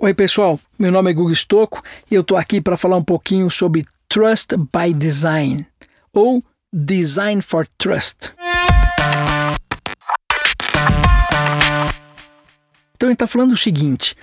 Oi, pessoal. Meu nome é Gugu Stocco e eu estou aqui para falar um pouquinho sobre Trust by Design ou Design for Trust. Então, ele está falando o seguinte: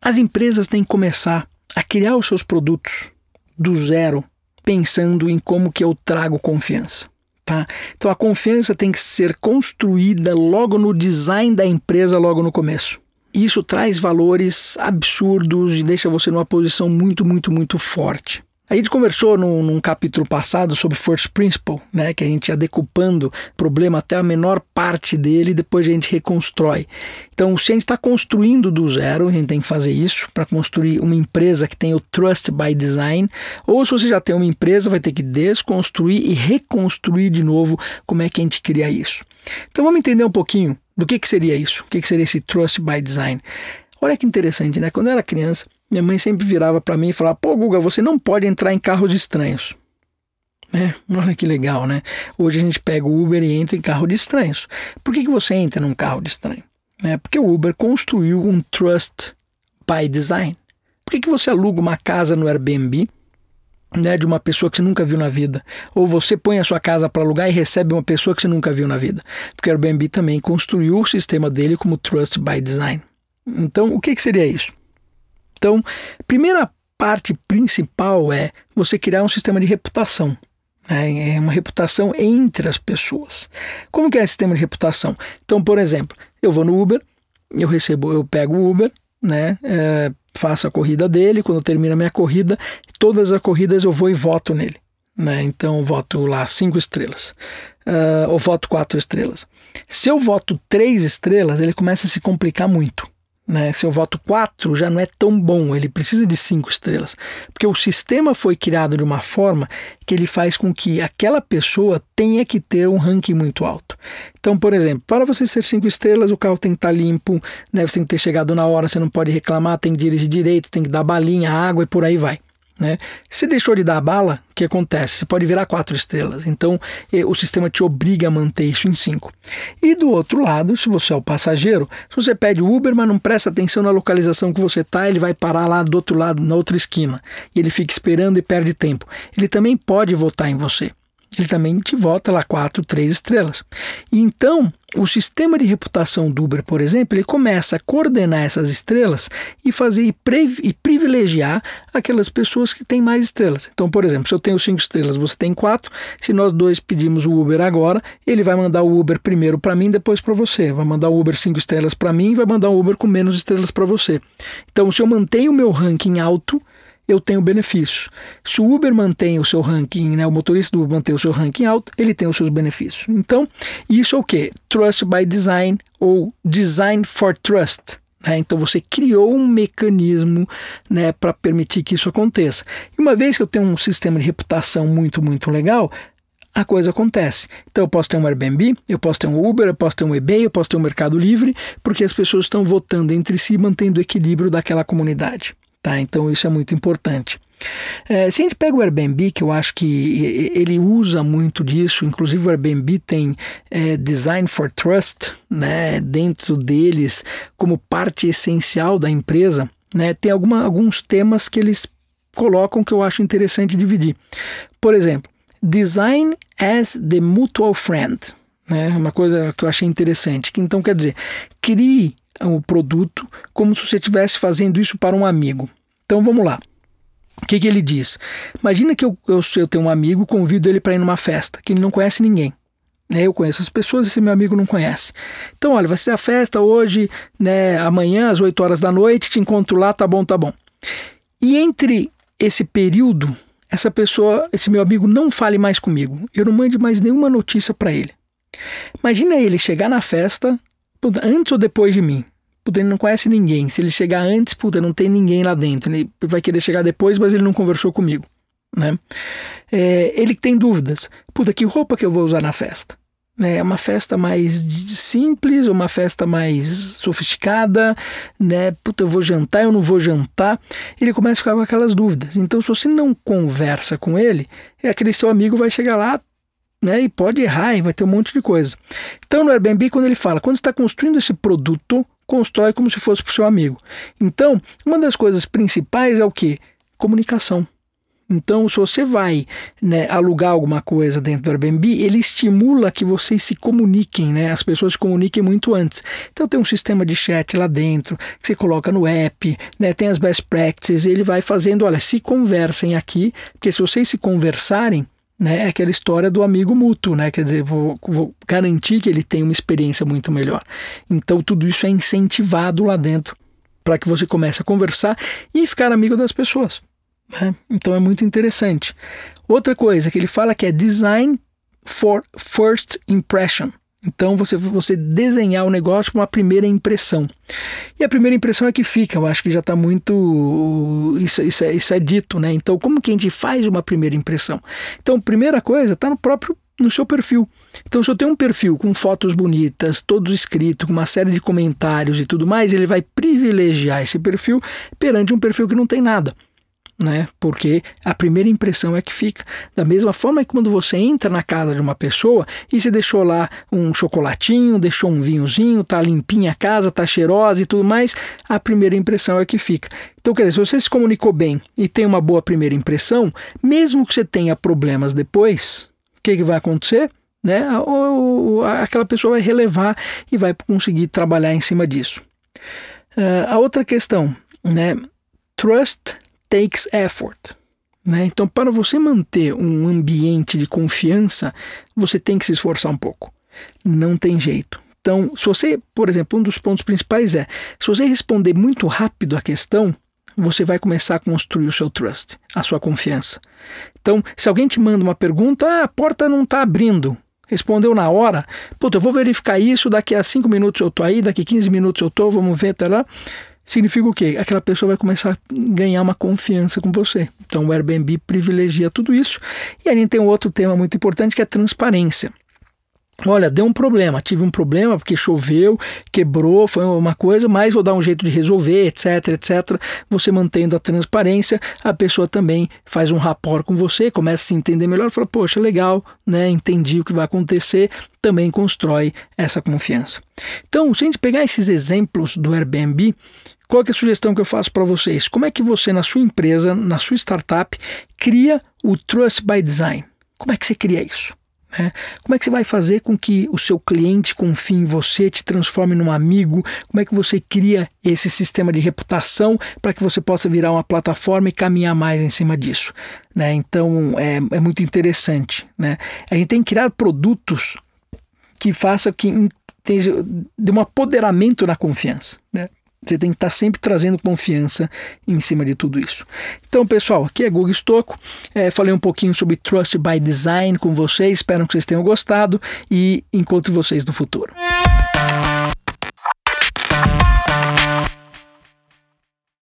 as empresas têm que começar a criar os seus produtos do zero, pensando em como que eu trago confiança. Tá? Então, a confiança tem que ser construída logo no design da empresa, logo no começo. Isso traz valores absurdos e deixa você numa posição muito, muito, muito forte. A gente conversou num, num, capítulo passado sobre First Principle, né, que a gente ia decupando o problema até a menor parte dele e depois a gente reconstrói. Então, se a gente está construindo do zero, a gente tem que fazer isso para construir uma empresa que tem o Trust by Design, ou se você já tem uma empresa, vai ter que desconstruir e reconstruir de novo como é que a gente cria isso. Então, vamos entender um pouquinho do que, que seria isso? O que, que seria esse Trust by Design? Olha que interessante, né? Quando eu era criança, minha mãe sempre virava para mim e falava: Pô, Guga, você não pode entrar em carros estranhos. É, olha que legal, né? Hoje a gente pega o Uber e entra em carro de estranhos. Por que, que você entra num carro de estranho? É porque o Uber construiu um Trust by Design. Por que, que você aluga uma casa no Airbnb né, de uma pessoa que você nunca viu na vida. Ou você põe a sua casa para alugar e recebe uma pessoa que você nunca viu na vida. Porque o Airbnb também construiu o sistema dele como Trust by Design. Então, o que, que seria isso? Então, primeira parte principal é você criar um sistema de reputação. Né? É uma reputação entre as pessoas. Como que é esse sistema de reputação? Então, por exemplo, eu vou no Uber, eu recebo, eu pego o Uber, né? É, faço a corrida dele, quando termina a minha corrida, todas as corridas eu vou e voto nele. Né? Então voto lá cinco estrelas. Uh, ou voto quatro estrelas. Se eu voto três estrelas, ele começa a se complicar muito. Né? Se eu voto 4, já não é tão bom, ele precisa de 5 estrelas. Porque o sistema foi criado de uma forma que ele faz com que aquela pessoa tenha que ter um ranking muito alto. Então, por exemplo, para você ser 5 estrelas, o carro tem que estar tá limpo, né? você tem que ter chegado na hora, você não pode reclamar, tem que dirigir direito, tem que dar balinha, água e por aí vai. Né? Se deixou de dar bala, o que acontece? Você pode virar quatro estrelas. Então o sistema te obriga a manter isso em cinco. E do outro lado, se você é o passageiro, se você pede Uber, mas não presta atenção na localização que você está, ele vai parar lá do outro lado, na outra esquina. E ele fica esperando e perde tempo. Ele também pode votar em você ele também te volta lá quatro, três estrelas. E então, o sistema de reputação do Uber, por exemplo, ele começa a coordenar essas estrelas e fazer e, e privilegiar aquelas pessoas que têm mais estrelas. Então, por exemplo, se eu tenho cinco estrelas, você tem quatro. Se nós dois pedimos o Uber agora, ele vai mandar o Uber primeiro para mim, depois para você. Vai mandar o Uber cinco estrelas para mim vai mandar o Uber com menos estrelas para você. Então, se eu mantenho o meu ranking alto, eu tenho benefícios. Se o Uber mantém o seu ranking, né, o motorista do Uber mantém o seu ranking alto, ele tem os seus benefícios. Então, isso é o que? Trust by Design ou Design for Trust. Né? Então, você criou um mecanismo né, para permitir que isso aconteça. E uma vez que eu tenho um sistema de reputação muito, muito legal, a coisa acontece. Então eu posso ter um Airbnb, eu posso ter um Uber, eu posso ter um eBay, eu posso ter um Mercado Livre, porque as pessoas estão votando entre si, mantendo o equilíbrio daquela comunidade. Tá? Então isso é muito importante. É, se a gente pega o Airbnb, que eu acho que ele usa muito disso, inclusive o Airbnb tem é, Design for Trust né, dentro deles como parte essencial da empresa, né, tem alguma, alguns temas que eles colocam que eu acho interessante dividir. Por exemplo, Design as the Mutual Friend. Né, uma coisa que eu achei interessante. Que, então, quer dizer, crie o produto como se você estivesse fazendo isso para um amigo. Então vamos lá. O que, que ele diz? Imagina que eu, eu, eu tenho um amigo, convido ele para ir numa festa, que ele não conhece ninguém. Né? Eu conheço as pessoas, esse meu amigo não conhece. Então, olha, vai ser a festa hoje, né, amanhã, às 8 horas da noite, te encontro lá, tá bom, tá bom. E entre esse período, essa pessoa, esse meu amigo não fale mais comigo. Eu não mande mais nenhuma notícia para ele. Imagina ele chegar na festa, antes ou depois de mim. Puta, ele não conhece ninguém. Se ele chegar antes, puta, não tem ninguém lá dentro. Ele vai querer chegar depois, mas ele não conversou comigo. Né? É, ele tem dúvidas. Puta, que roupa que eu vou usar na festa? É uma festa mais simples, uma festa mais sofisticada, né? Puta, eu vou jantar, eu não vou jantar. Ele começa a ficar com aquelas dúvidas. Então, se você não conversa com ele, aquele seu amigo vai chegar lá, né? E pode errar e vai ter um monte de coisa. Então, no Airbnb, quando ele fala, quando está construindo esse produto constrói como se fosse para o seu amigo. Então, uma das coisas principais é o que? Comunicação. Então, se você vai né, alugar alguma coisa dentro do Airbnb, ele estimula que vocês se comuniquem, né? As pessoas se comuniquem muito antes. Então, tem um sistema de chat lá dentro que você coloca no app, né? Tem as best practices. Ele vai fazendo, olha, se conversem aqui, porque se vocês se conversarem, né, é aquela história do amigo mútuo, né? Quer dizer, vou, vou, garantir que ele tenha uma experiência muito melhor. Então, tudo isso é incentivado lá dentro para que você comece a conversar e ficar amigo das pessoas. Né? Então, é muito interessante. Outra coisa que ele fala que é design for first impression. Então você, você desenhar o negócio com uma primeira impressão. E a primeira impressão é que fica, eu acho que já está muito. Isso, isso, é, isso é dito, né? Então, como que a gente faz uma primeira impressão? Então, primeira coisa, está no próprio no seu perfil. Então, se eu tenho um perfil com fotos bonitas, todo escrito, com uma série de comentários e tudo mais, ele vai privilegiar esse perfil perante um perfil que não tem nada né? Porque a primeira impressão é que fica. Da mesma forma que quando você entra na casa de uma pessoa e você deixou lá um chocolatinho, deixou um vinhozinho, tá limpinha a casa, tá cheirosa e tudo mais, a primeira impressão é que fica. Então, quer dizer, se você se comunicou bem e tem uma boa primeira impressão, mesmo que você tenha problemas depois, o que, que vai acontecer? Né? aquela pessoa vai relevar e vai conseguir trabalhar em cima disso. Uh, a outra questão, né? Trust takes effort. Né? Então, para você manter um ambiente de confiança, você tem que se esforçar um pouco. Não tem jeito. Então, se você, por exemplo, um dos pontos principais é: se você responder muito rápido a questão, você vai começar a construir o seu trust, a sua confiança. Então, se alguém te manda uma pergunta, ah, a porta não está abrindo, respondeu na hora, puta, eu vou verificar isso, daqui a 5 minutos eu tô aí, daqui a 15 minutos eu tô, vamos ver, tá lá significa o quê? Aquela pessoa vai começar a ganhar uma confiança com você. Então o Airbnb privilegia tudo isso. E a gente tem um outro tema muito importante que é transparência. Olha, deu um problema, tive um problema porque choveu, quebrou, foi uma coisa, mas vou dar um jeito de resolver, etc, etc. Você mantendo a transparência, a pessoa também faz um rapport com você, começa a se entender melhor, fala, poxa, legal, né? Entendi o que vai acontecer, também constrói essa confiança. Então, se a gente pegar esses exemplos do Airbnb, qual é a sugestão que eu faço para vocês? Como é que você, na sua empresa, na sua startup, cria o Trust by Design? Como é que você cria isso? Né? Como é que você vai fazer com que o seu cliente confie em você, te transforme num amigo? Como é que você cria esse sistema de reputação para que você possa virar uma plataforma e caminhar mais em cima disso? Né? Então é, é muito interessante. Né? A gente tem que criar produtos que façam que de um apoderamento na confiança. Né? Você tem que estar sempre trazendo confiança em cima de tudo isso. Então, pessoal, aqui é Google Stocco. É, falei um pouquinho sobre Trust by Design com vocês. Espero que vocês tenham gostado e encontro vocês no futuro.